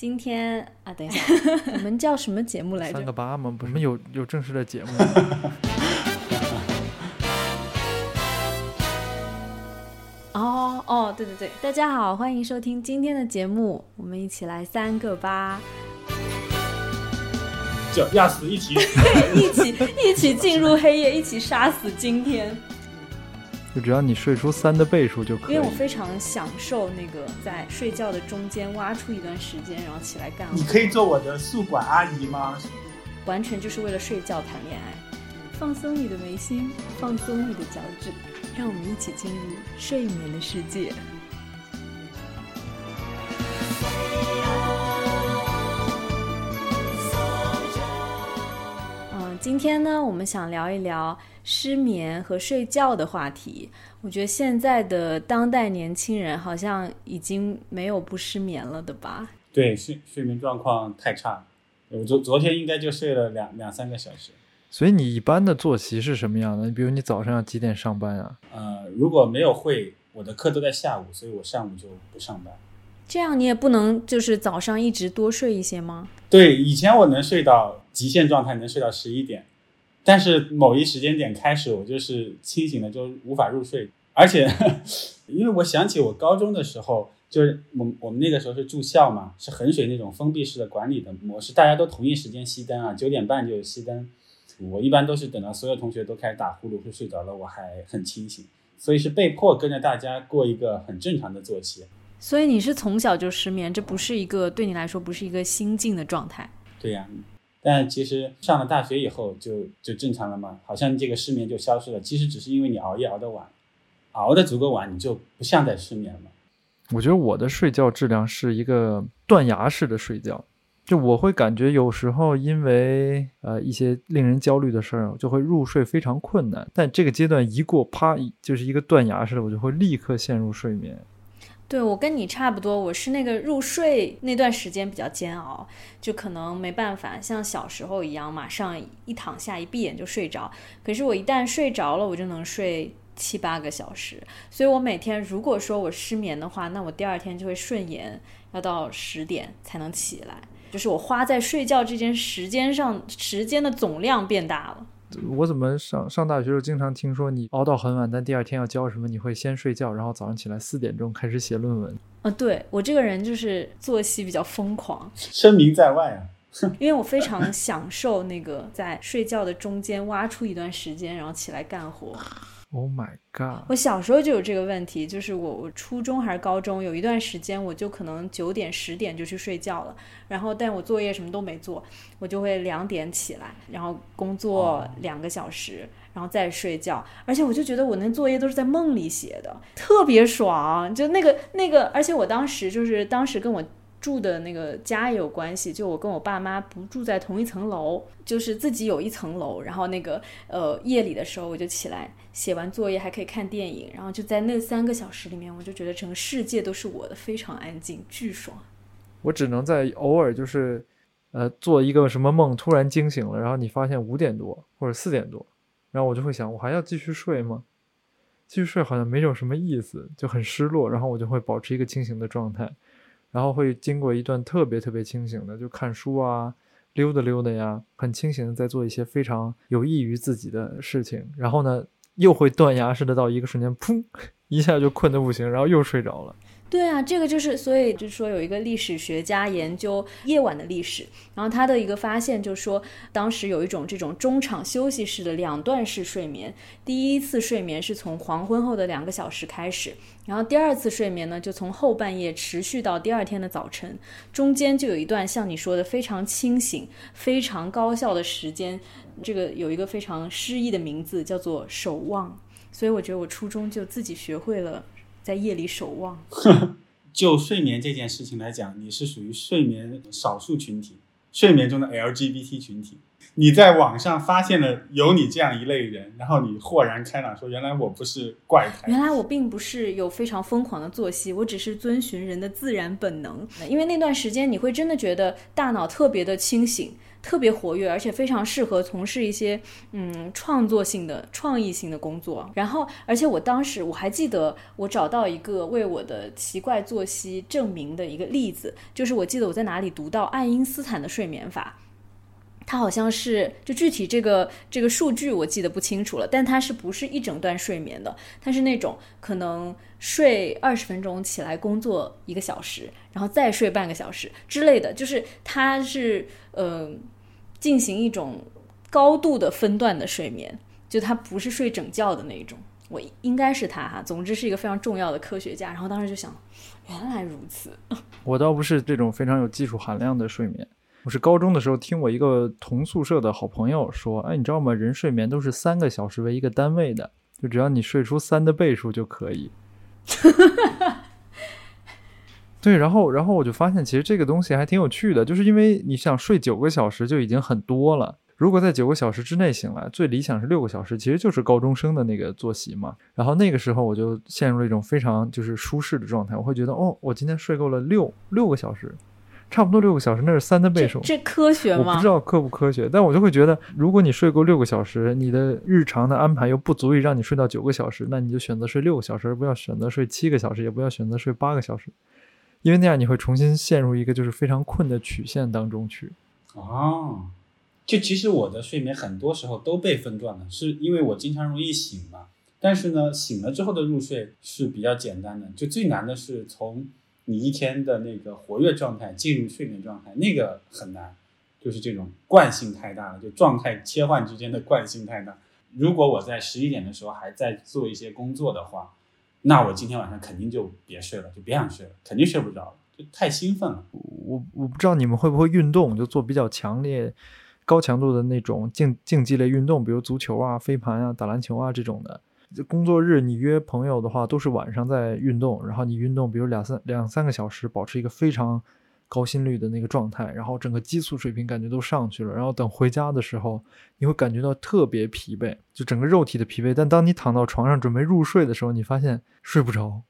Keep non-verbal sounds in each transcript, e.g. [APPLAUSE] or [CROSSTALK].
今天啊，等一下，[LAUGHS] 我们叫什么节目来着？三个八吗？不是，我们有有正式的节目。[LAUGHS] 哦哦，对对对，大家好，欢迎收听今天的节目，我们一起来三个八，叫亚死一起，[LAUGHS] 一起一起进入黑夜，一起杀死今天。就只要你睡出三的倍数就可以。因为我非常享受那个在睡觉的中间挖出一段时间，然后起来干活。你可以做我的宿管阿姨吗？完全就是为了睡觉谈恋爱，放松你的眉心，放松你的脚趾，让我们一起进入睡眠的世界。嗯，今天呢，我们想聊一聊失眠和睡觉的话题。我觉得现在的当代年轻人好像已经没有不失眠了的吧？对，睡睡眠状况太差了。我昨昨天应该就睡了两两三个小时。所以你一般的作息是什么样的？你比如你早上要几点上班啊？呃，如果没有会，我的课都在下午，所以我上午就不上班。这样你也不能就是早上一直多睡一些吗？对，以前我能睡到极限状态，能睡到十一点，但是某一时间点开始，我就是清醒了就无法入睡，而且 [LAUGHS] 因为我想起我高中的时候，就是我我们那个时候是住校嘛，是衡水那种封闭式的管理的模式，大家都同一时间熄灯啊，九点半就熄灯。我一般都是等到所有同学都开始打呼噜或睡着了，我还很清醒，所以是被迫跟着大家过一个很正常的作息。所以你是从小就失眠，这不是一个对你来说不是一个心境的状态。对呀，但其实上了大学以后就就正常了嘛，好像这个失眠就消失了。其实只是因为你熬夜熬得晚，熬得足够晚，你就不像在失眠了。我觉得我的睡觉质量是一个断崖式的睡觉，就我会感觉有时候因为呃一些令人焦虑的事儿，就会入睡非常困难。但这个阶段一过，啪，就是一个断崖式的，我就会立刻陷入睡眠。对我跟你差不多，我是那个入睡那段时间比较煎熬，就可能没办法像小时候一样，马上一躺下一闭眼就睡着。可是我一旦睡着了，我就能睡七八个小时。所以我每天如果说我失眠的话，那我第二天就会顺延，要到十点才能起来。就是我花在睡觉这件时间上，时间的总量变大了。我怎么上上大学时候经常听说你熬到很晚，但第二天要交什么，你会先睡觉，然后早上起来四点钟开始写论文。啊，对我这个人就是作息比较疯狂，声名在外啊。[LAUGHS] 因为我非常享受那个在睡觉的中间挖出一段时间，然后起来干活。Oh my god！我小时候就有这个问题，就是我我初中还是高中有一段时间，我就可能九点十点就去睡觉了，然后但我作业什么都没做，我就会两点起来，然后工作两个小时，然后再睡觉，而且我就觉得我那作业都是在梦里写的，特别爽，就那个那个，而且我当时就是当时跟我。住的那个家也有关系，就我跟我爸妈不住在同一层楼，就是自己有一层楼。然后那个呃夜里的时候，我就起来写完作业，还可以看电影。然后就在那三个小时里面，我就觉得整个世界都是我的，非常安静，巨爽。我只能在偶尔就是呃做一个什么梦，突然惊醒了，然后你发现五点多或者四点多，然后我就会想，我还要继续睡吗？继续睡好像没有什么意思，就很失落。然后我就会保持一个清醒的状态。然后会经过一段特别特别清醒的，就看书啊，溜达溜达呀，很清醒的在做一些非常有益于自己的事情。然后呢，又会断崖式的到一个瞬间，噗，一下就困得不行，然后又睡着了。对啊，这个就是，所以就是说，有一个历史学家研究夜晚的历史，然后他的一个发现就是说，当时有一种这种中场休息式的两段式睡眠，第一次睡眠是从黄昏后的两个小时开始，然后第二次睡眠呢，就从后半夜持续到第二天的早晨，中间就有一段像你说的非常清醒、非常高效的时间，这个有一个非常诗意的名字叫做守望，所以我觉得我初中就自己学会了。在夜里守望。[LAUGHS] 就睡眠这件事情来讲，你是属于睡眠少数群体，睡眠中的 LGBT 群体。你在网上发现了有你这样一类人，然后你豁然开朗，说原来我不是怪胎，原来我并不是有非常疯狂的作息，我只是遵循人的自然本能。因为那段时间你会真的觉得大脑特别的清醒。特别活跃，而且非常适合从事一些嗯创作性的、创意性的工作。然后，而且我当时我还记得，我找到一个为我的奇怪作息证明的一个例子，就是我记得我在哪里读到爱因斯坦的睡眠法。它好像是就具体这个这个数据我记得不清楚了，但它是不是一整段睡眠的？它是那种可能睡二十分钟起来工作一个小时，然后再睡半个小时之类的，就是它是呃进行一种高度的分段的睡眠，就他不是睡整觉的那一种。我应该是他哈，总之是一个非常重要的科学家。然后当时就想，原来如此。[LAUGHS] 我倒不是这种非常有技术含量的睡眠。我是高中的时候听我一个同宿舍的好朋友说，哎，你知道吗？人睡眠都是三个小时为一个单位的，就只要你睡出三的倍数就可以。[LAUGHS] 对，然后，然后我就发现，其实这个东西还挺有趣的，就是因为你想睡九个小时就已经很多了，如果在九个小时之内醒来，最理想是六个小时，其实就是高中生的那个作息嘛。然后那个时候我就陷入了一种非常就是舒适的状态，我会觉得，哦，我今天睡够了六六个小时。差不多六个小时，那是三的倍数。这科学吗？我不知道科不科学，但我就会觉得，如果你睡够六个小时，你的日常的安排又不足以让你睡到九个小时，那你就选择睡六个小时，而不要选择睡七个小时，也不要选择睡八个小时，因为那样你会重新陷入一个就是非常困的曲线当中去。哦，就其实我的睡眠很多时候都被分段了，是因为我经常容易醒嘛。但是呢，醒了之后的入睡是比较简单的，就最难的是从。你一天的那个活跃状态进入睡眠状态，那个很难，就是这种惯性太大了，就状态切换之间的惯性太大。如果我在十一点的时候还在做一些工作的话，那我今天晚上肯定就别睡了，就别想睡了，肯定睡不着，就太兴奋了。我我不知道你们会不会运动，就做比较强烈、高强度的那种竞竞技类运动，比如足球啊、飞盘啊、打篮球啊这种的。工作日你约朋友的话，都是晚上在运动，然后你运动，比如两三两三个小时，保持一个非常高心率的那个状态，然后整个激素水平感觉都上去了，然后等回家的时候，你会感觉到特别疲惫，就整个肉体的疲惫。但当你躺到床上准备入睡的时候，你发现睡不着，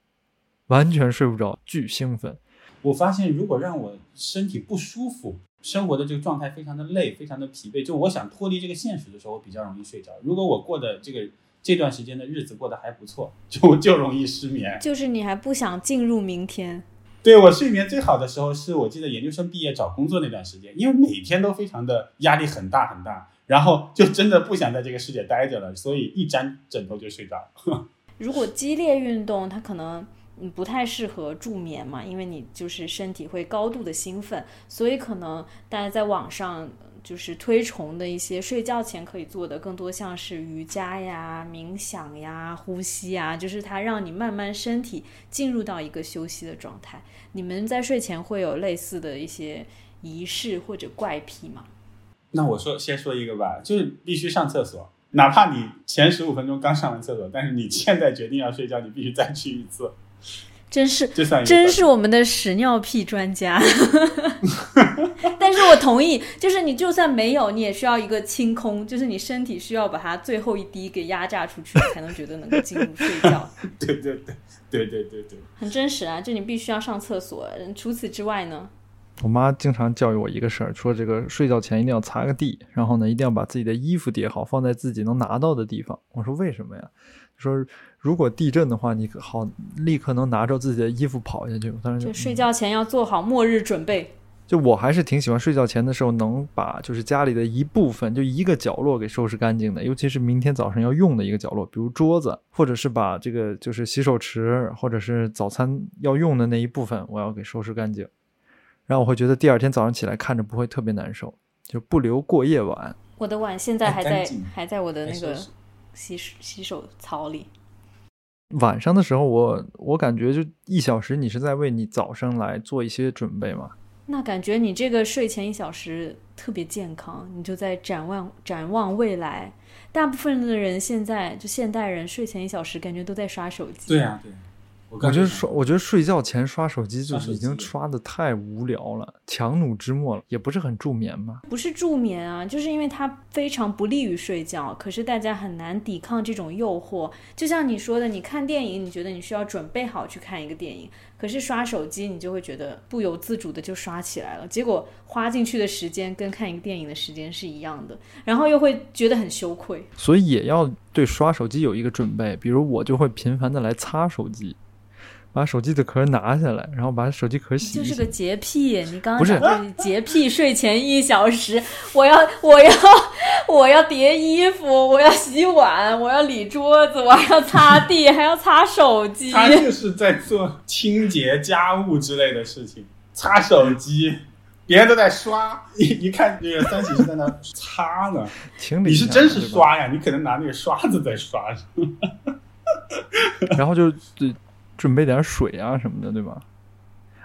完全睡不着，巨兴奋。我发现如果让我身体不舒服，生活的这个状态非常的累，非常的疲惫，就我想脱离这个现实的时候，我比较容易睡着。如果我过的这个。这段时间的日子过得还不错，就就容易失眠。就是你还不想进入明天？对我睡眠最好的时候是我记得研究生毕业找工作那段时间，因为每天都非常的压力很大很大，然后就真的不想在这个世界待着了，所以一沾枕头就睡着。[LAUGHS] 如果激烈运动，它可能不太适合助眠嘛，因为你就是身体会高度的兴奋，所以可能大家在网上。就是推崇的一些睡觉前可以做的，更多像是瑜伽呀、冥想呀、呼吸呀，就是它让你慢慢身体进入到一个休息的状态。你们在睡前会有类似的一些仪式或者怪癖吗？那我说先说一个吧，就是必须上厕所，哪怕你前十五分钟刚上完厕所，但是你现在决定要睡觉，你必须再去一次。真是，真是我们的屎尿屁专家。[LAUGHS] 但是我同意，就是你就算没有，你也需要一个清空，就是你身体需要把它最后一滴给压榨出去，才能觉得能够进入睡觉。[LAUGHS] 对对对对对对对，很真实啊！就你必须要上厕所。除此之外呢？我妈经常教育我一个事儿，说这个睡觉前一定要擦个地，然后呢，一定要把自己的衣服叠好，放在自己能拿到的地方。我说为什么呀？说。如果地震的话，你好立刻能拿着自己的衣服跑下去。当然，就睡觉前要做好末日准备。就我还是挺喜欢睡觉前的时候，能把就是家里的一部分，就一个角落给收拾干净的。尤其是明天早上要用的一个角落，比如桌子，或者是把这个就是洗手池，或者是早餐要用的那一部分，我要给收拾干净。然后我会觉得第二天早上起来看着不会特别难受，就不留过夜碗。我的碗现在还在，还在我的那个洗洗手槽里。晚上的时候，我我感觉就一小时，你是在为你早上来做一些准备吗？那感觉你这个睡前一小时特别健康，你就在展望展望未来。大部分的人现在就现代人睡前一小时，感觉都在刷手机。对呀，对。我我觉得告诉你刷，我觉得睡觉前刷手机就是已经刷的太无聊了，强弩之末了，也不是很助眠嘛。不是助眠啊，就是因为它非常不利于睡觉，可是大家很难抵抗这种诱惑。就像你说的，你看电影，你觉得你需要准备好去看一个电影，可是刷手机，你就会觉得不由自主的就刷起来了，结果花进去的时间跟看一个电影的时间是一样的，然后又会觉得很羞愧。所以也要对刷手机有一个准备，比如我就会频繁的来擦手机，把手机的壳拿下来，然后把手机壳洗。就是个洁癖，你刚刚不是洁癖，睡前一小时，我要我要我要叠衣服，我要洗碗，我要理桌子，我还要擦地，还要擦手机。他就是在做清洁家务之类的事情，擦手机，别人都在刷，一一看那个三喜是在那擦呢，[LAUGHS] 清理你是真是刷呀？你可能拿那个刷子在刷，[LAUGHS] 然后就对准备点水啊什么的，对吧？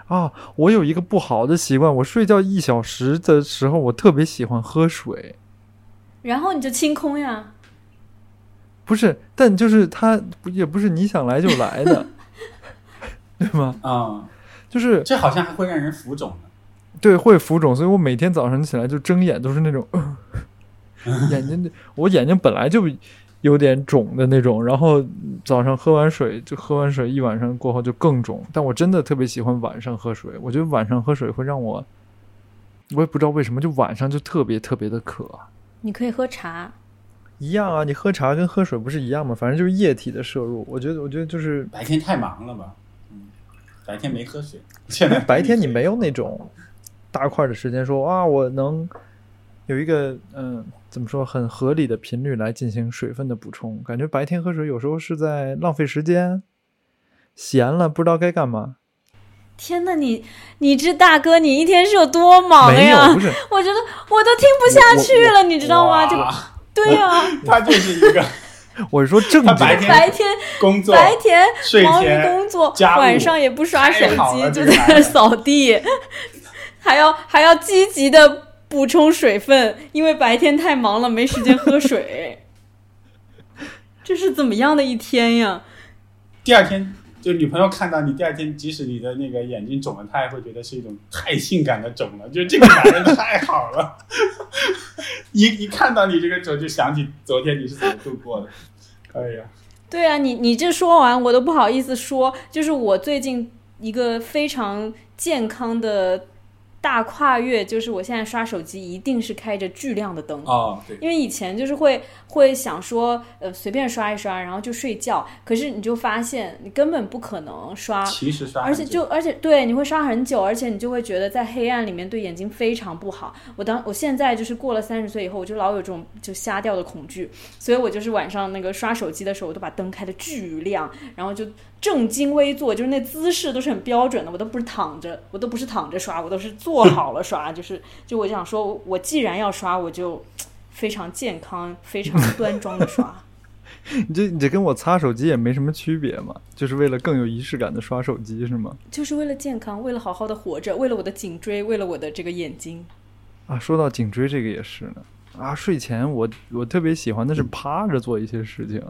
啊，我有一个不好的习惯，我睡觉一小时的时候，我特别喜欢喝水。然后你就清空呀。不是，但就是它不也不是你想来就来的，[LAUGHS] 对吗？啊、就是这好像还会让人浮肿的。对会浮肿，所以我每天早上起来就睁眼都是那种，[LAUGHS] 眼睛我眼睛本来就有点肿的那种，然后早上喝完水就喝完水一晚上过后就更肿。但我真的特别喜欢晚上喝水，我觉得晚上喝水会让我，我也不知道为什么，就晚上就特别特别的渴。你可以喝茶，一样啊，你喝茶跟喝水不是一样吗？反正就是液体的摄入。我觉得，我觉得就是白天太忙了吧？嗯，白天没喝水，现在 [LAUGHS] 白天你没有那种大块的时间说啊，我能有一个嗯，怎么说很合理的频率来进行水分的补充。感觉白天喝水有时候是在浪费时间，闲了不知道该干嘛。天呐，你你这大哥，你一天是有多忙，呀不？是我觉得我都听不下去了，你知道吗？就哇对呀、[LAUGHS] 他就是一个 [LAUGHS] 我是说正白天白天工作，白天忙于工作，晚上也不刷手机，就在那扫地，还要还要积极的补充水分，因为白天太忙了，没时间喝水。[LAUGHS] 这是怎么样的一天呀？第二天就女朋友看到你，第二天即使你的那个眼睛肿了，她也会觉得是一种太性感的肿了，就这个男人太好了。[LAUGHS] 一一看到你这个肿，就想起昨天你是怎么度过的。可以啊，对啊，你你这说完我都不好意思说，就是我最近一个非常健康的大跨越，就是我现在刷手机一定是开着巨亮的灯。因为以前就是会会想说，呃，随便刷一刷，然后就睡觉。可是你就发现，你根本不可能刷，其实刷，而且就而且对，你会刷很久，而且你就会觉得在黑暗里面对眼睛非常不好。我当我现在就是过了三十岁以后，我就老有这种就瞎掉的恐惧，所以我就是晚上那个刷手机的时候，我都把灯开的巨亮，然后就正襟危坐，就是那姿势都是很标准的，我都不是躺着，我都不是躺着刷，我都是坐好了刷，就是就我想说，我既然要刷，我就非常健康、非常端庄的刷。[LAUGHS] 你这你这跟我擦手机也没什么区别嘛，就是为了更有仪式感的刷手机是吗？就是为了健康，为了好好的活着，为了我的颈椎，为了我的这个眼睛。啊，说到颈椎这个也是呢。啊，睡前我我特别喜欢的是趴着做一些事情，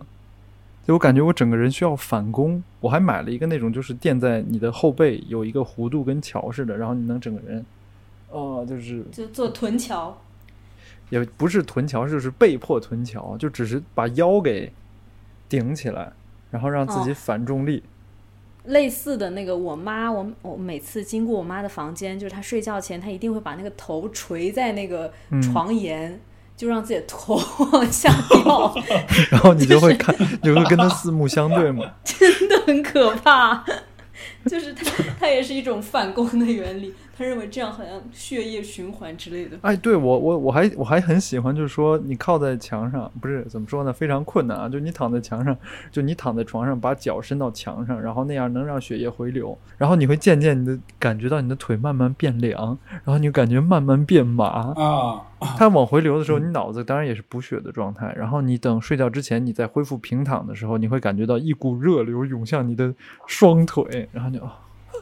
就我感觉我整个人需要反弓。我还买了一个那种就是垫在你的后背，有一个弧度跟桥似的，然后你能整个人，哦，就是就做臀桥，也不是臀桥，就是被迫臀桥，就只是把腰给顶起来，然后让自己哦反重力。类似的那个，我妈，我我每次经过我妈的房间，就是她睡觉前，她一定会把那个头垂在那个嗯床沿，就让自己的头往下掉，[LAUGHS] 然后你就会看，你就会跟他四目相对嘛。[LAUGHS] 真的很可怕。就是它，它也是一种反攻的原理。他认为这样好像血液循环之类的。哎，对我我我还我还很喜欢，就是说你靠在墙上，不是怎么说呢，非常困难啊。就你躺在墙上，就你躺在床上，把脚伸到墙上，然后那样能让血液回流，然后你会渐渐你的感觉到你的腿慢慢变凉，然后你感觉慢慢变麻。啊，它往回流的时候，你脑子当然也是补血的状态。然后你等睡觉之前，你再恢复平躺的时候，你会感觉到一股热流涌向你的双腿，然后就。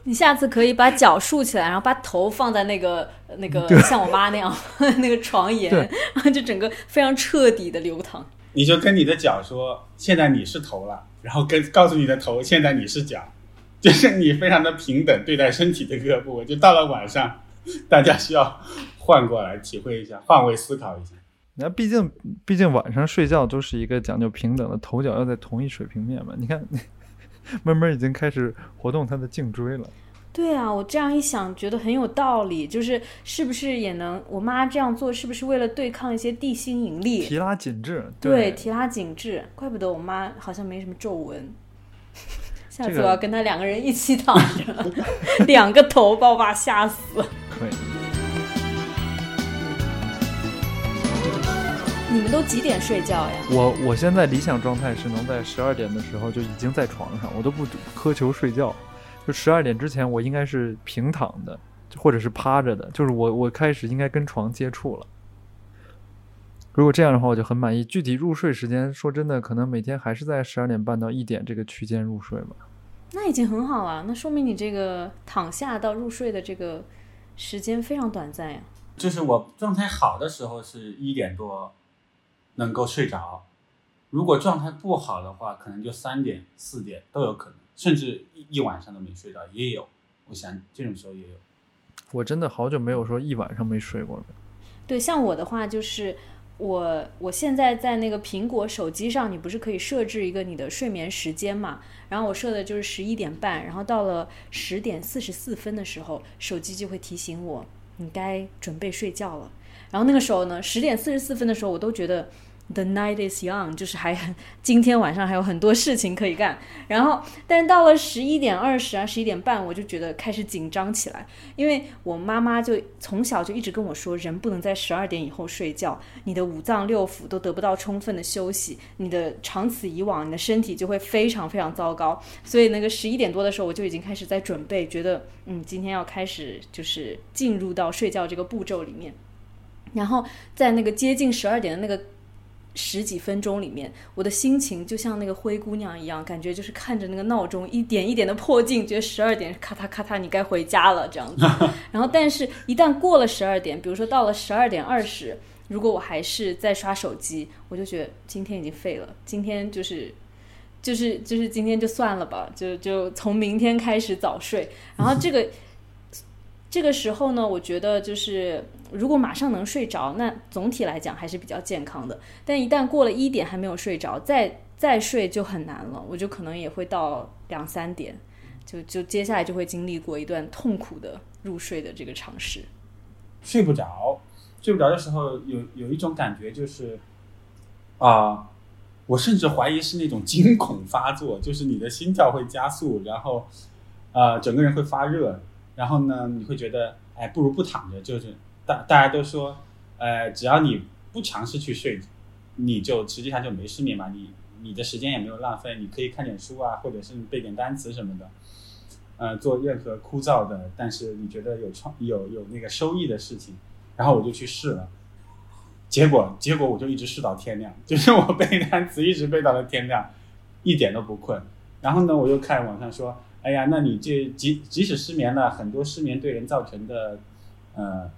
哦你下次可以把脚竖起来，然后把头放在那个那个像我妈那样 [LAUGHS] 那个床沿，然后 [LAUGHS] 就整个非常彻底的流淌。你就跟你的脚说，现在你是头了，然后跟告诉你的头，现在你是脚。就是你非常的平等对待身体的各部位，就到了晚上，大家需要换过来体会一下，换位思考一下。那毕竟，毕竟晚上睡觉都是一个讲究平等的，头脚要在同一水平面嘛。你看，闷闷已经开始活动他的颈椎了。对啊，我这样一想，觉得很有道理。就是是不是也能，我妈这样做是不是为了对抗一些地心引力？提拉紧致，对，提拉紧致。怪不得我妈好像没什么皱纹。[LAUGHS] 下次我要跟她两个人一起躺着，[LAUGHS] 两个头把我爸吓死。可以。你们都几点睡觉呀？我我现在理想状态是能在十二点的时候就已经在床上，我都不苛求睡觉。就十二点之前，我应该是平躺的，或者是趴着的，就是我我开始应该跟床接触了。如果这样的话，我就很满意。具体入睡时间，说真的，可能每天还是在十二点半到一点这个区间入睡吧。那已经很好了，那说明你这个躺下到入睡的这个时间非常短暂呀。就是我状态好的时候是一点多能够睡着，如果状态不好的话，可能就三点、四点都有可能，甚至一一晚上都没睡着也有。我想这种时候也有。我真的好久没有说一晚上没睡过了。对，像我的话就是我我现在在那个苹果手机上，你不是可以设置一个你的睡眠时间嘛？然后我设的就是十一点半，然后到了十点四十四分的时候，手机就会提醒我你该准备睡觉了。然后那个时候呢，十点四十四分的时候，我都觉得 the night is young，就是还很今天晚上还有很多事情可以干。然后，但是到了十一点二十啊，十一点半，我就觉得开始紧张起来，因为我妈妈就从小就一直跟我说，人不能在十二点以后睡觉，你的五脏六腑都得不到充分的休息，你的长此以往，你的身体就会非常非常糟糕。所以那个十一点多的时候，我就已经开始在准备，觉得嗯，今天要开始就是进入到睡觉这个步骤里面。然后在那个接近十二点的那个十几分钟里面，我的心情就像那个灰姑娘一样，感觉就是看着那个闹钟一点一点的破镜，觉得十二点咔嗒咔嗒，你该回家了这样子。[LAUGHS] 然后，但是一旦过了十二点，比如说到了十二点二十，如果我还是在刷手机，我就觉得今天已经废了，今天就是。就是就是今天就算了吧，就就从明天开始早睡。然后这个这个时候呢，我觉得就是如果马上能睡着，那总体来讲还是比较健康的。但一旦过了一点还没有睡着，再再睡就很难了。我就可能也会到两三点，就就接下来就会经历过一段痛苦的入睡的这个尝试。睡不着，睡不着的时候有有一种感觉就是，啊、我甚至怀疑是那种惊恐发作，就是你的心跳会加速，然后，呃，整个人会发热，然后呢，你会觉得，哎，不如不躺着，就是大大家都说，呃，只要你不尝试去睡，你就实际上就没失眠嘛，你你的时间也没有浪费，你可以看点书啊，或者是背点单词什么的，呃，做任何枯燥的，但是你觉得有创有有那个收益的事情，然后我就去试了。结果，结果我就一直试到天亮，[LAUGHS] 就是我背单词一直背到了天亮，一点都不困。然后呢，我又看网上说，哎呀，那你这即即使失眠了，很多失眠对人造成的，呃，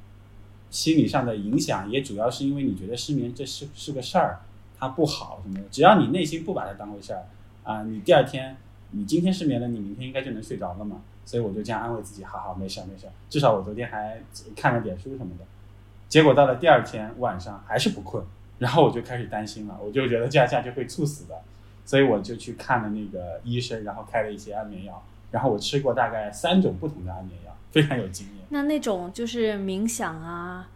心理上的影响，也主要是因为你觉得失眠这是是个事儿，它不好什么的。只要你内心不把它当回事儿，啊，你第二天，你今天失眠了，你明天应该就能睡着了嘛。所以我就这样安慰自己，好好，没事没事，至少我昨天还看了点书什么的。结果到了第二天晚上还是不困，然后我就开始担心了，我就觉得这样下去会猝死的，所以我就去看了那个医生，然后开了一些安眠药，然后我吃过大概三种不同的安眠药，非常有经验。那那种就是冥想啊，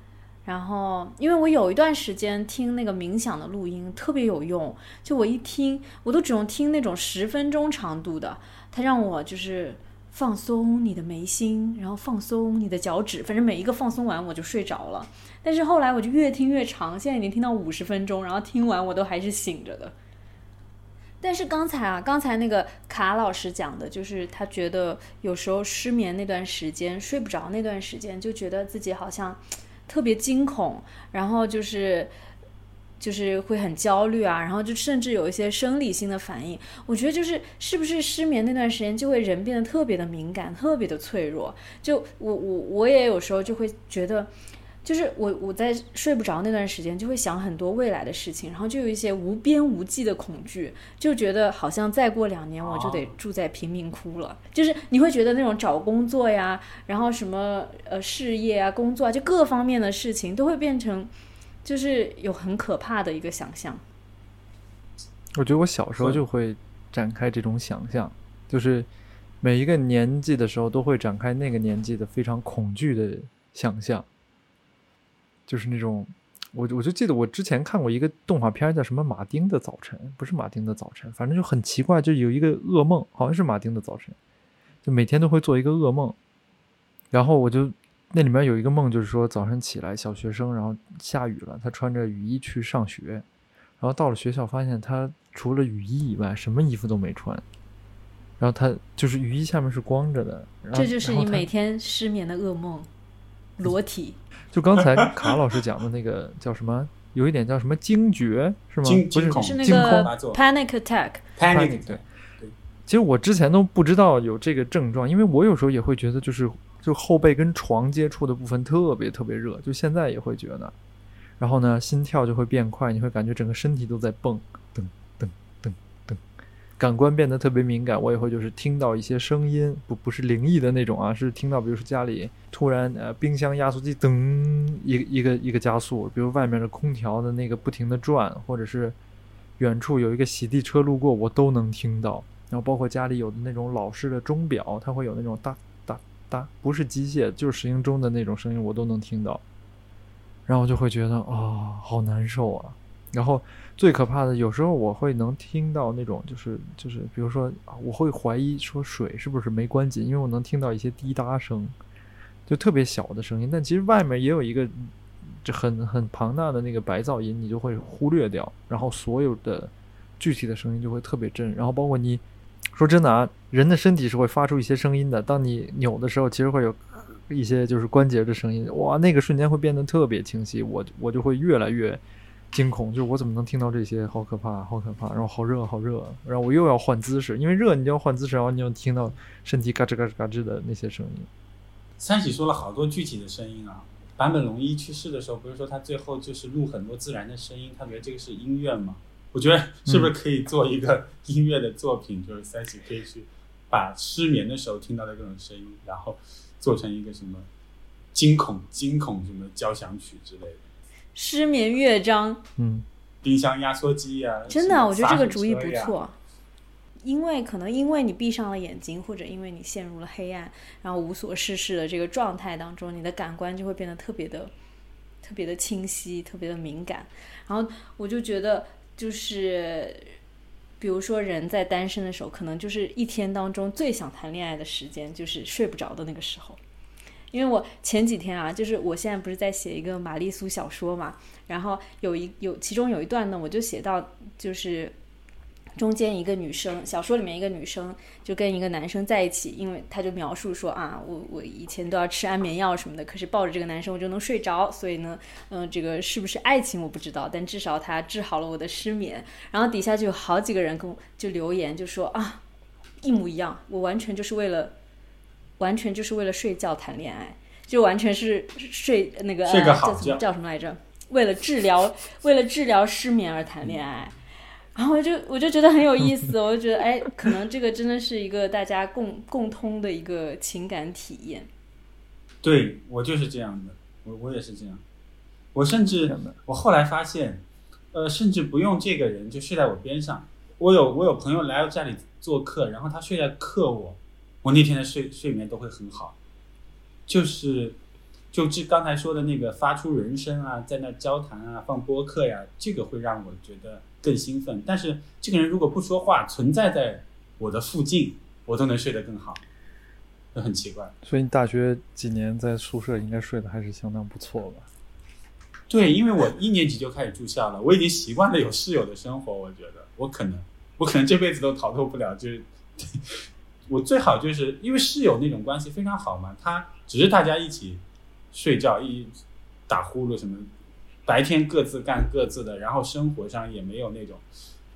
然后因为我有一段时间听那个冥想的录音特别有用，就我一听我都只用听那种十分钟长度的，它让我就是放松你的眉心，然后放松你的脚趾，反正每一个放松完我就睡着了。但是后来我就越听越长，现在已经听到五十分钟，然后听完我都还是醒着的。但是刚才啊，刚才那个卡老师讲的，就是他觉得有时候失眠那段时间，睡不着那段时间，就觉得自己好像特别惊恐，然后就是就是会很焦虑啊，然后就甚至有一些生理性的反应。我觉得就是是不是失眠那段时间，就会人变得特别的敏感，特别的脆弱。就我我我也有时候就会觉得。就是我我在睡不着那段时间，就会想很多未来的事情，然后就有一些无边无际的恐惧，就觉得好像再过两年我就得住在贫民窟了。就是你会觉得那种找工作呀，然后什么呃事业啊、工作啊，就各方面的事情都会变成，就是有很可怕的一个想象。我觉得我小时候就会展开这种想象，就是每一个年纪的时候都会展开那个年纪的非常恐惧的想象，就是那种，我我就记得我之前看过一个动画片叫什么《马丁的早晨》，不是马丁的早晨，反正就很奇怪，就有一个噩梦，好像是马丁的早晨，就每天都会做一个噩梦，然后我就那里面有一个梦，就是说早上起来小学生，然后下雨了，他穿着雨衣去上学，然后到了学校发现他。除了雨衣以外，什么衣服都没穿。然后他就是雨衣下面是光着的。这就是你每天失眠的噩梦，裸体。[LAUGHS] 就刚才卡老师讲的那个 [LAUGHS] 叫什么？有一点叫什么惊厥是吗？不是，是那个 panic attack。panic 对。其实我之前都不知道有这个症状，因为我有时候也会觉得，就是就后背跟床接触的部分特别特别热，就现在也会觉得。然后呢，心跳就会变快，你会感觉整个身体都在蹦。感官变得特别敏感，我也会就是听到一些声音，不不是灵异的那种啊，是听到比如说家里突然呃冰箱压缩机噔一个一个一个加速，比如外面的空调的那个不停的转，或者是远处有一个洗地车路过，我都能听到。然后包括家里有的那种老式的钟表，它会有那种哒哒哒，不是机械就是石英钟的那种声音，我都能听到。然后就会觉得啊，好难受啊。然后最可怕的，有时候我会能听到那种，就是就是，比如说，我会怀疑说水是不是没关紧，因为我能听到一些滴答声，就特别小的声音。但其实外面也有一个就很很庞大的那个白噪音，你就会忽略掉，然后所有的具体的声音就会特别震。然后包括你说真的啊，人的身体是会发出一些声音的，当你扭的时候，其实会有一些就是关节的声音，哇，那个瞬间会变得特别清晰，我我就会越来越。惊恐，就是我怎么能听到这些？好可怕，好可怕！然后好热，好热！然后我又要换姿势，因为热，你就要换姿势，然后你就听到身体嘎吱嘎吱嘎吱的那些声音。三喜说了好多具体的声音啊。坂本龙一去世的时候，不是说他最后就是录很多自然的声音，他觉得这个是音乐吗？我觉得是不是可以做一个音乐的作品？就是三喜可以去把失眠的时候听到的各种声音，然后做成一个什么惊恐、惊恐什么交响曲之类的。失眠乐章，嗯，冰箱压缩机啊，真的，我觉得这个主意不错。因为可能因为你闭上了眼睛，或者因为你陷入了黑暗，然后无所事事的这个状态当中，你的感官就会变得特别的、特别的清晰，特别的敏感。然后我就觉得，就是比如说人在单身的时候，可能就是一天当中最想谈恋爱的时间，就是睡不着的那个时候。因为我前几天啊，就是我现在不是在写一个玛丽苏小说嘛，然后有一有其中有一段呢，我就写到就是中间一个女生，小说里面一个女生就跟一个男生在一起，因为他就描述说啊，我我以前都要吃安眠药什么的，可是抱着这个男生我就能睡着，所以呢，嗯，这个是不是爱情我不知道，但至少他治好了我的失眠。然后底下就有好几个人跟我就留言就说啊，一模一样，我完全就是为了。完全就是为了睡觉谈恋爱，就完全是睡那个叫什么叫什么来着？为了治疗，为了治疗失眠而谈恋爱。然后我就我就觉得很有意思，我就觉得哎，可能这个真的是一个大家共共通的一个情感体验。对我就是这样的，我我也是这样。我甚至我后来发现，呃，甚至不用这个人就睡在我边上。我有我有朋友来我家里做客，然后他睡在客卧。我那天的睡睡眠都会很好，就是，就这刚才说的那个发出人声啊，在那交谈啊，放播客呀，这个会让我觉得更兴奋。但是这个人如果不说话，存在在我的附近，我都能睡得更好，就很奇怪。所以你大学几年在宿舍应该睡得还是相当不错吧？对，因为我一年级就开始住校了，我已经习惯了有室友的生活。我觉得我可能，我可能这辈子都逃脱不了，就是。我最好就是因为室友那种关系非常好嘛，他只是大家一起睡觉，一打呼噜什么，白天各自干各自的，然后生活上也没有那种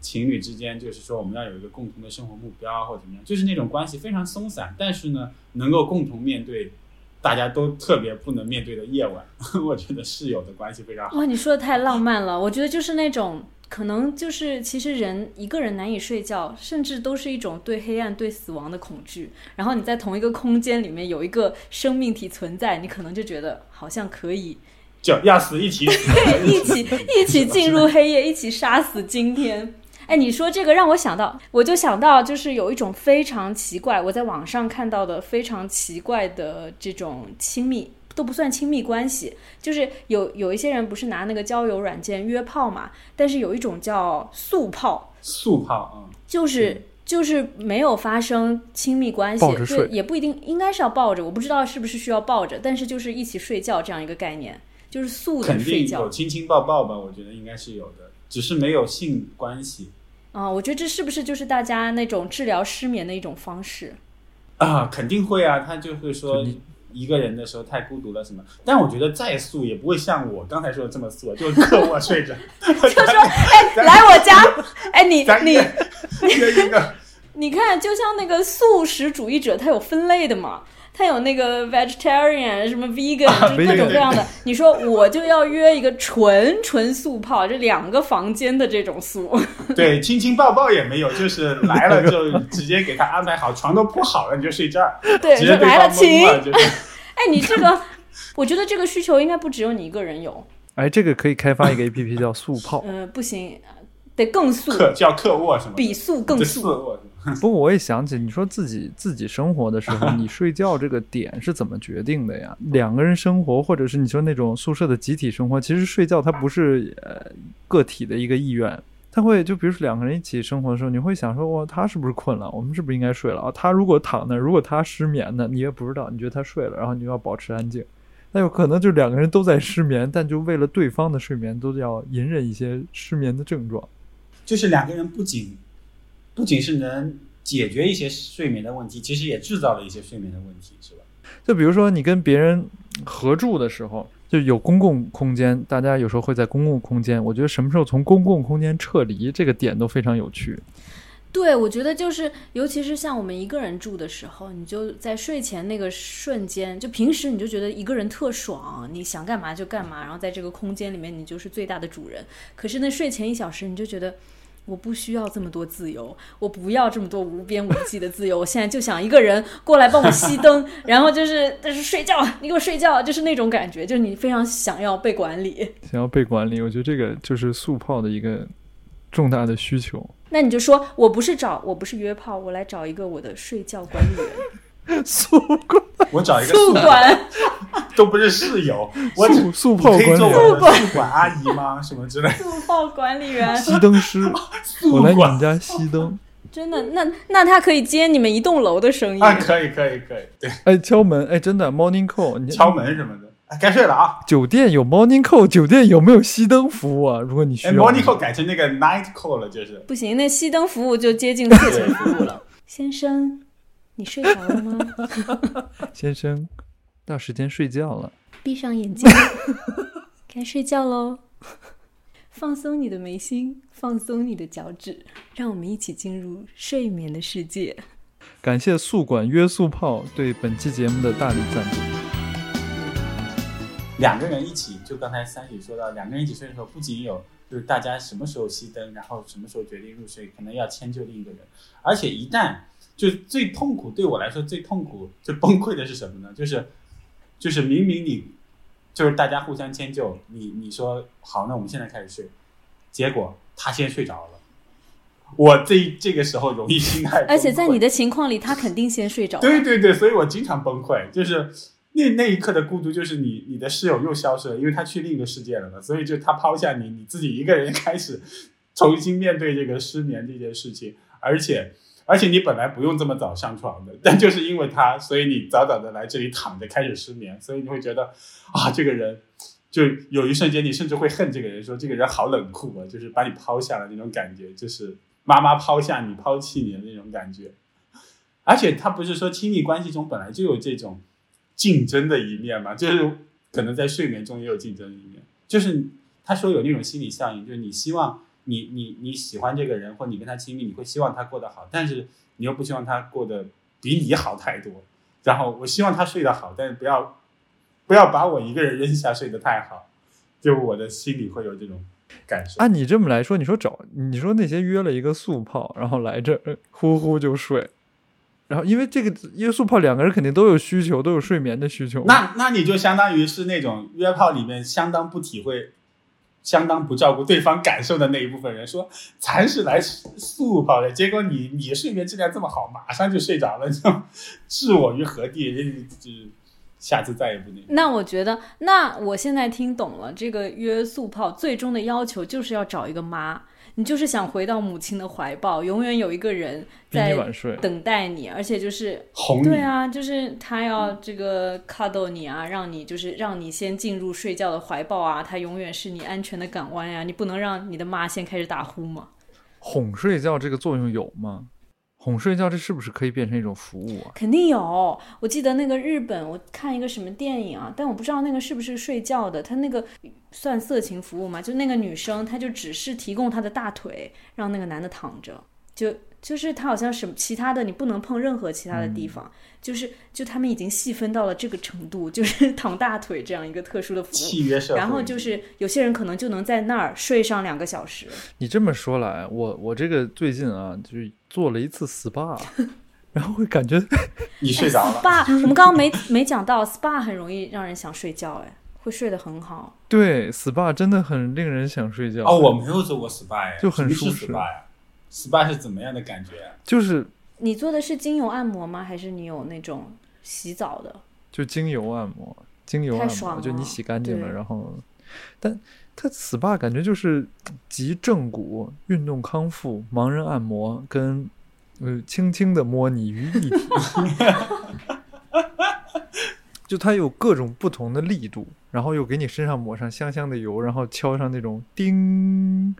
情侣之间就是说我们要有一个共同的生活目标或者怎么样，就是那种关系非常松散，但是呢能够共同面对大家都特别不能面对的夜晚。[LAUGHS] 我觉得室友的关系非常好。哇，你说的太浪漫了。我觉得就是那种，可能就是其实人一个人难以睡觉，甚至都是一种对黑暗、对死亡的恐惧。然后你在同一个空间里面有一个生命体存在，你可能就觉得好像可以就压死一起死，一起一起进入黑夜，一起杀死今天。哎，你说这个让我想到，我就想到就是有一种非常奇怪，我在网上看到的非常奇怪的这种亲密都不算亲密关系，就是有有一些人不是拿那个交友软件约炮嘛，但是有一种叫速炮，速炮啊，就是就是没有发生亲密关系抱着，睡对，也不一定应该是要抱着，我不知道是不是需要抱着，但是就是一起睡觉这样一个概念，就是素的睡觉定有。亲亲抱抱吧？我觉得应该是有的，只是没有性关系啊、我觉得这是不是就是大家那种治疗失眠的一种方式？啊，肯定会啊，他就会说一个人的时候太孤独了什么。但我觉得再素也不会像我刚才说的这么素，啊就是客卧睡着，[LAUGHS] 就说，哎，来我家，哎，你你咱约约一个。[LAUGHS] 你看，就像那个素食主义者，他有分类的嘛，他有那个 vegetarian 什么 vegan，、啊就各种各样的。你说我就要约一个纯纯素泡，这两个房间的这种素，[LAUGHS] 对，亲亲抱抱也没有，就是来了就直接给他安排好，床都铺好了，你就睡这儿，对，直接来了，方请。[LAUGHS] 哎，你这个，我觉得这个需求应该不只有你一个人有，哎，这个可以开发一个 A P P 叫素泡。嗯、不行，得更素，客叫客卧是吗，比素更这素。[LAUGHS] 不过我也想起，你说自己自己生活的时候，[LAUGHS] 你睡觉这个点是怎么决定的呀？两个人生活，或者是你说那种宿舍的集体生活，其实睡觉它不是呃个体的一个意愿，他会就比如说两个人一起生活的时候，你会想说，哇，他是不是困了？我们是不是应该睡了啊？他如果躺那儿，如果他失眠呢，你也不知道，你觉得他睡了，然后你就要保持安静。那有可能就两个人都在失眠，但就为了对方的睡眠，都要隐忍一些失眠的症状。就是两个人不仅不仅是能解决一些睡眠的问题，其实也制造了一些睡眠的问题，是吧？就比如说你跟别人合住的时候，就有公共空间，大家有时候会在公共空间。我觉得什么时候从公共空间撤离，这个点都非常有趣。对，我觉得就是，尤其是像我们一个人住的时候，你就在睡前那个瞬间，就平时你就觉得一个人特爽，你想干嘛就干嘛，然后在这个空间里面你就是最大的主人。可是那睡前一小时，你就觉得我不需要这么多自由，我不要这么多无边无际的自由，我现在就想一个人过来帮我熄灯，然后就是就是睡觉，你给我睡觉，就是那种感觉，就是你非常想要被管理。想要被管理，我觉得这个就是速泡的一个重大的需求。那你就说我不是找我不是约炮，我来找一个我的睡觉管理员，[LAUGHS] 速管我找一个宿管。[LAUGHS] 都不是室友，[LAUGHS] 我只速速泡管理员、宿管阿姨吗？什么之类的？速报管理员，熄灯师，我来你们家熄灯。真的，那那他可以接你们一栋楼的生意。啊，可以可以可以，对，哎，敲门，哎，真的 morning call，你敲门什么的。哎，该睡了啊！酒店有 morning call，酒店有没有熄灯服务啊？如果你需哎要，morning call 改成那个 night call 了，就是。不行，那熄灯服务就接近色情服务了。先生，你睡着了吗？[LAUGHS] 先生，到时间睡觉了。闭上眼睛，[LAUGHS] 该睡觉喽。放松你的眉心，放松你的脚趾，让我们一起进入睡眠的世界。感谢宿管约束炮对本期节目的大力赞助。两个人一起，就刚才三喜说到，两个人一起睡的时候，不仅有就是大家什么时候熄灯，然后什么时候决定入睡，可能要迁就另一个人，而且一旦就是最痛苦，对我来说最痛苦、最崩溃的是什么呢？就是就是明明你就是大家互相迁就，你你说好，那我们现在开始睡，结果他先睡着了。我这这个时候容易心态崩溃，而且在你的情况里，他肯定先睡着。对对对，所以我经常崩溃，就是那那一刻的孤独，就是你你的室友又消失了，因为他去另一个世界了嘛，所以就他抛下你，你自己一个人开始重新面对这个失眠这件事情，而且而且你本来不用这么早上床的，[LAUGHS] 但就是因为他，所以你早早的来这里躺着开始失眠，所以你会觉得啊，这个人。就有一瞬间，你甚至会恨这个人，说这个人好冷酷啊，就是把你抛下了那种感觉，就是妈妈抛下你、抛弃你的那种感觉。而且他不是说亲密关系中本来就有这种竞争的一面嘛，就是可能在睡眠中也有竞争一面。就是他说有那种心理效应，就是你希望你你你喜欢这个人，或你跟他亲密，你会希望他过得好，但是你又不希望他过得比你好太多。然后我希望他睡得好，但是不要不要把我一个人扔下睡得太好，就我的心里会有这种感受。按你这么来说，你说找你说那些约了一个速泡，然后来这儿呼呼就睡，然后因为这个约速泡两个人肯定都有需求，都有睡眠的需求。那那你就相当于是那种约炮里面相当不体会、相当不照顾对方感受的那一部分人，说咱是来速泡的，结果你你睡眠质量这么好，马上就睡着了，就 [LAUGHS] 置我于何地？就下次再也不那个。那我觉得，那我现在听懂了，这个约速泡最终的要求就是要找一个妈，你就是想回到母亲的怀抱，永远有一个人在，等待你，而且就是哄你对啊，就是他要这个 cuddle 你啊，让你就是让你先进入睡觉的怀抱啊，他永远是你安全的港湾呀、你不能让你的妈先开始打呼嘛。哄睡觉这个作用有吗？哄睡觉这是不是可以变成一种服务啊？肯定有，我记得那个日本，我看一个什么电影啊，但我不知道那个是不是睡觉的，他那个算色情服务吗？就那个女生，她就只是提供她的大腿，让那个男的躺着，就就是他好像什么其他的你不能碰任何其他的地方，就是就他们已经细分到了这个程度，[LAUGHS] 就是躺大腿这样一个特殊的服务。契约社会，然后就是有些人可能就能在那儿睡上两个小时，你这么说来，我我这个最近啊，就是做了一次 SPA，[LAUGHS] 然后会感觉 [LAUGHS] 你睡着了。SPA，我们刚刚没没讲到 SPA 很容易让人想睡觉，哎，会睡得很好。对 SPA 真的很令人想睡觉。哦，我没有做过 SPA 呀，就很舒适 SPA 呀？SPA 是怎么样的感觉啊？就是你做的是精油按摩吗？还是你有那种洗澡的？就精油按摩，精油按摩，就你洗干净了，然后，但它 SPA 感觉就是集正骨、运动康复、盲人按摩跟呃轻轻的摸你于一体，[LAUGHS] 就它有各种不同的力度，然后又给你身上抹上香香的油，然后敲上那种叮，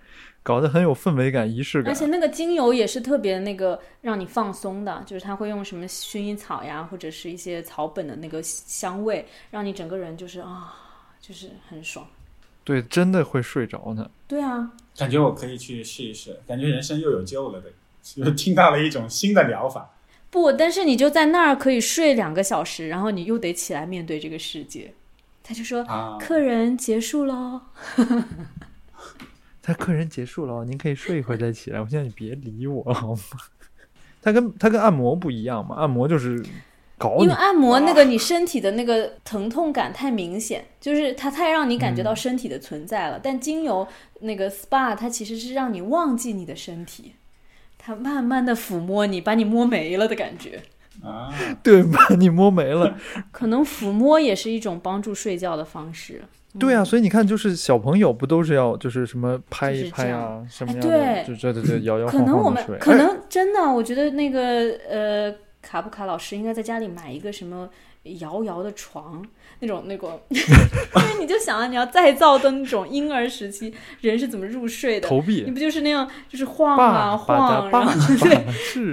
搞得很有氛围感、仪式感而。且那个精油也是特别那个让你放松的，就是它会用什么薰衣草呀，或者是一些草本的那个香味，让你整个人就是啊，就是很爽。对，真的会睡着呢。对啊，感觉我可以去试一试，感觉人生又有救了的，又听到了一种新的疗法。不，但是你就在那儿可以睡两个小时，然后你又得起来面对这个世界。他就说：“啊客人结束喽。[LAUGHS] 他客人结束了哦，您可以睡一会儿再起来。我现在你别理我好吗？[LAUGHS] 他跟他跟按摩不一样嘛，按摩就是搞你因为，按摩那个你身体的那个疼痛感太明显，就是它太让你感觉到身体的存在了。但精油那个 SPA 它其实是让你忘记你的身体，它慢慢的抚摸你，把你摸没了的感觉。啊，对，把你摸没了。可能抚摸也是一种帮助睡觉的方式。对啊，所以你看，就是小朋友不都是要就是什么拍一拍啊，什么哎样的，对就这对对，摇摇可能我们晃晃。可能真的，我觉得那个呃，卡布卡老师应该在家里买一个什么摇摇的床，那种那个，[LAUGHS] 因为你就想啊，你要再造的那种婴儿时期人是怎么入睡的？投你，不就是那样，就是晃啊晃，然后对。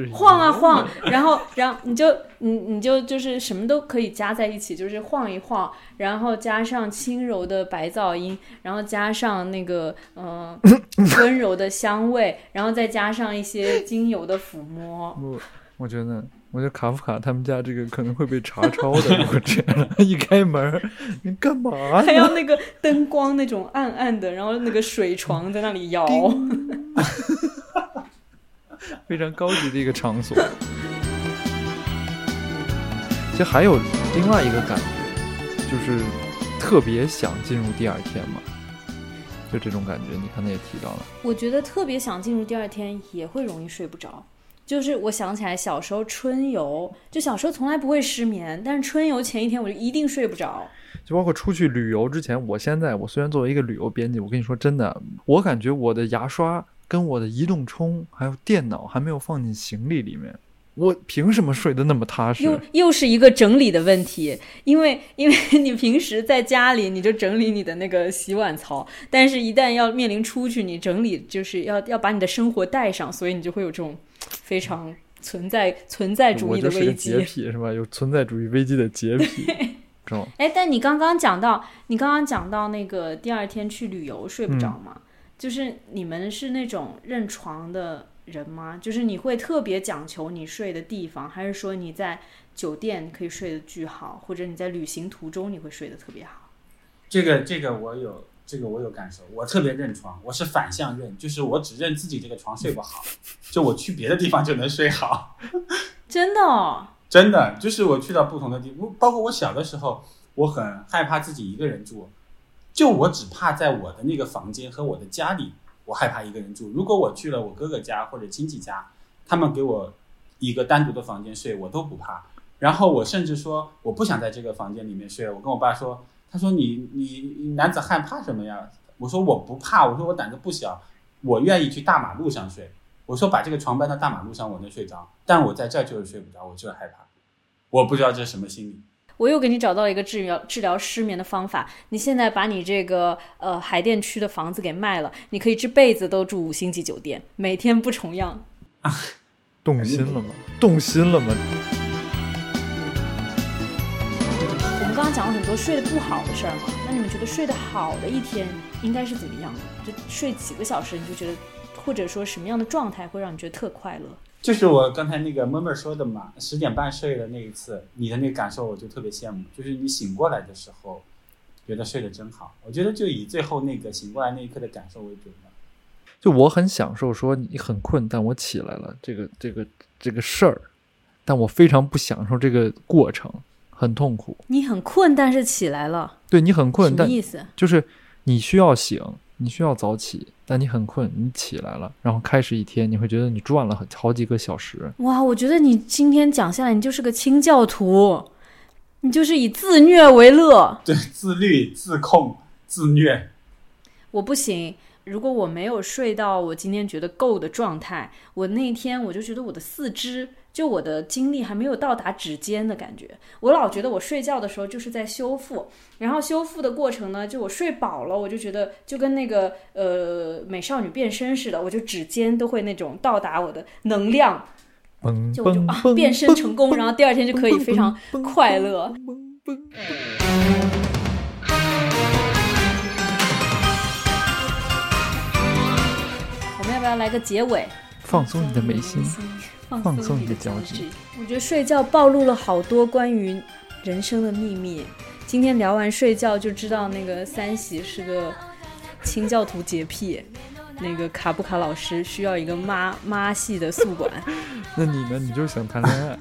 [LAUGHS] 晃啊晃，然后，然后你就你你就就是什么都可以加在一起，就是晃一晃，然后加上轻柔的白噪音，然后加上那个嗯、呃温柔的香味，然后再加上一些精油的抚摸。我我觉得，我觉得卡夫卡他们家这个可能会被查抄的。如果这样，一开门，你干嘛呢？[LAUGHS] 还要那个灯光那种暗暗的，然后那个水床在那里摇，[LAUGHS] 非常高级的一个场所。其实还有另外一个感觉，就是特别想进入第二天嘛，就这种感觉，你刚才也提到了。我觉得特别想进入第二天也会容易睡不着。就是我想起来小时候春游，就小时候从来不会失眠，但是春游前一天我就一定睡不着。就包括出去旅游之前，我现在我虽然作为一个旅游编辑，我跟你说真的，我感觉我的牙刷跟我的移动充还有电脑还没有放进行李里面，我凭什么睡得那么踏实？又又是一个整理的问题，因为因为你平时在家里你就整理你的那个洗碗槽，但是一旦要面临出去，你整理就是要要把你的生活带上，所以你就会有这种非常存在存在主义的我就是个危机洁。癖是吧？有存在主义危机的洁癖，知道吗？哎，但你刚刚讲到，你刚刚讲到那个第二天去旅游睡不着嘛？就是你们是那种认床的人吗？就是你会特别讲求你睡的地方，还是说你在酒店可以睡得巨好，或者你在旅行途中你会睡得特别好？这个这个我有这个我有感受，我特别认床，我是反向认，就是我只认自己这个床睡不好，就我去别的地方就能睡好。[LAUGHS] 真的哦，真的，就是我去到不同的地方，包括我小的时候，我很害怕自己一个人住，就我只怕在我的那个房间和我的家里，我害怕一个人住。如果我去了我哥哥家或者亲戚家，他们给我一个单独的房间睡，我都不怕。然后我甚至说我不想在这个房间里面睡，我跟我爸说，他说你你男子汉怕什么呀？我说我不怕，我说我胆子不小，我愿意去大马路上睡。我说把这个床搬到大马路上，我能睡着，但我在这儿就是睡不着，我就是害怕。我不知道这是什么心理。我又给你找到了一个治疗治疗失眠的方法。你现在把你这个呃海淀区的房子给卖了，你可以这辈子都住五星级酒店，每天不重样。动心了吗？动心了吗？讲了很多睡得不好的事儿嘛，那你们觉得睡得好的一天应该是怎么样的？就睡几个小时你就觉得，或者说什么样的状态会让你觉得特快乐？就是我刚才那个妹妹说的嘛，十点半睡的那一次，你的那个感受我就特别羡慕。就是你醒过来的时候，觉得睡得真好。我觉得就以最后那个醒过来那一刻的感受为准吧。就我很享受说你很困，但我起来了这个这个这个事儿，但我非常不享受这个过程，很痛苦。你很困，但是起来了，对你很困，但什么意思？就是你需要醒，你需要早起，但你很困，你起来了，然后开始一天，你会觉得你转了很好几个小时。哇，我觉得你今天讲下来，你就是个清教徒，你就是以自虐为乐。对，自律、自控、自虐。我不行，如果我没有睡到我今天觉得够的状态，我那一天我就觉得我的四肢，就我的精力还没有到达指尖的感觉。我老觉得我睡觉的时候就是在修复，然后修复的过程呢，就我睡饱了，我就觉得就跟那个呃美少女变身似的，我就指尖都会那种到达我的能量，嘣就我就啊变身成功，然后第二天就可以非常快乐。我要来个结尾，放松你的眉心，放松你的脚趾。我觉得睡觉暴露了好多关于人生的秘密。今天聊完睡觉，就知道那个三喜是个清教徒洁癖，那个卡布卡老师需要一个妈妈系的宿管。那你呢？你就是想谈恋爱。